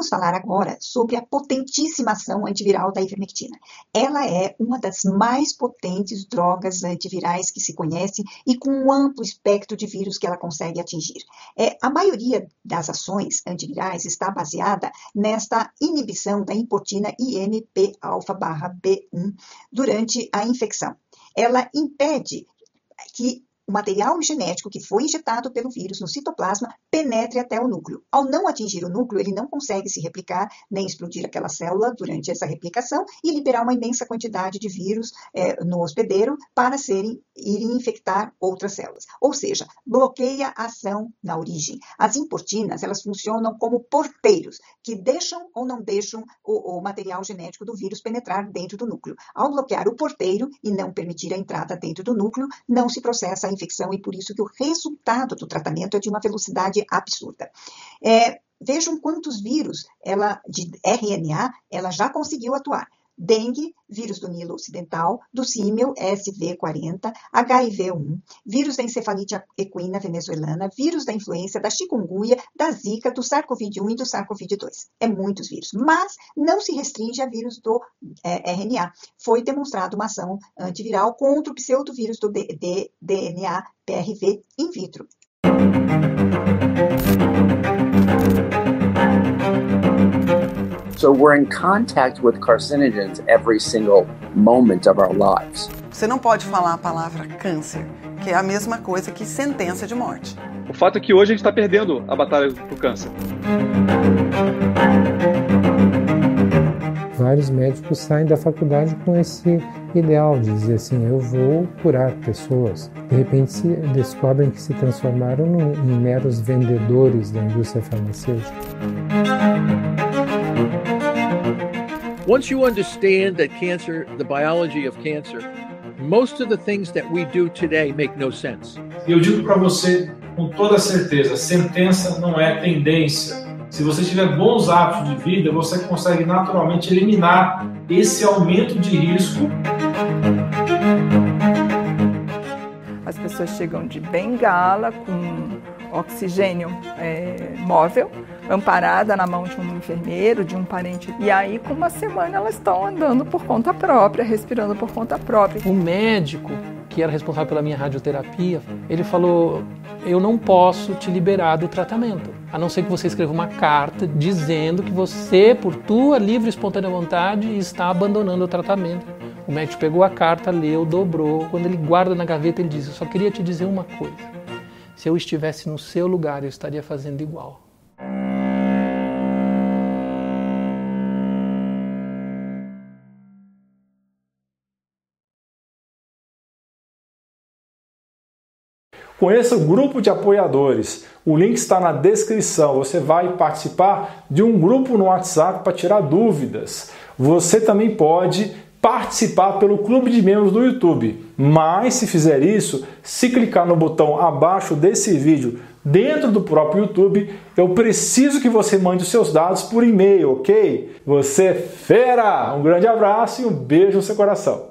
Vamos falar agora sobre a potentíssima ação antiviral da ivermectina. Ela é uma das mais potentes drogas antivirais que se conhece e com um amplo espectro de vírus que ela consegue atingir. É, a maioria das ações antivirais está baseada nesta inibição da importina INP-alfa-B1 durante a infecção. Ela impede que o material genético que foi injetado pelo vírus no citoplasma penetre até o núcleo. Ao não atingir o núcleo, ele não consegue se replicar, nem explodir aquela célula durante essa replicação e liberar uma imensa quantidade de vírus é, no hospedeiro para serem, irem infectar outras células. Ou seja, bloqueia a ação na origem. As importinas, elas funcionam como porteiros, que deixam ou não deixam o, o material genético do vírus penetrar dentro do núcleo. Ao bloquear o porteiro e não permitir a entrada dentro do núcleo, não se processa a infecção e por isso que o resultado do tratamento é de uma velocidade absurda. É, vejam quantos vírus ela, de RNA ela já conseguiu atuar dengue, vírus do Nilo Ocidental, do símil SV40, HIV-1, vírus da encefalite equina venezuelana, vírus da influenza, da chikungunya, da zika, do SARS-CoV-1 e do SARS-CoV-2. É muitos vírus, mas não se restringe a vírus do é, RNA. Foi demonstrada uma ação antiviral contra o pseudovírus do DNA PRV in vitro. So we're in contact with carcinogens every single moment of our lives. Você não pode falar a palavra câncer, que é a mesma coisa que sentença de morte. O fato é que hoje a gente está perdendo a batalha pro câncer. Vários médicos saem da faculdade com esse ideal de dizer assim: eu vou curar pessoas. De repente se descobrem que se transformaram em meros vendedores da indústria farmacêutica. Once you understand that cancer, the biology of cancer, most of the things that we do today make no sense. Eu digo para você com toda certeza, sentença não é tendência. Se você tiver bons hábitos de vida, você consegue naturalmente eliminar esse aumento de risco. As pessoas chegam de bengala com oxigênio é, móvel, amparada na mão de um enfermeiro, de um parente. E aí, com uma semana, elas estão andando por conta própria, respirando por conta própria. O médico que era responsável pela minha radioterapia, ele falou: Eu não posso te liberar do tratamento, a não ser que você escreva uma carta dizendo que você, por tua livre e espontânea vontade, está abandonando o tratamento. O médico pegou a carta, leu, dobrou. Quando ele guarda na gaveta, ele diz: Eu só queria te dizer uma coisa. Se eu estivesse no seu lugar, eu estaria fazendo igual. Conheça o grupo de apoiadores. O link está na descrição. Você vai participar de um grupo no WhatsApp para tirar dúvidas. Você também pode participar pelo clube de membros do YouTube. Mas se fizer isso, se clicar no botão abaixo desse vídeo dentro do próprio YouTube, eu preciso que você mande os seus dados por e-mail, ok? Você é fera! Um grande abraço e um beijo no seu coração.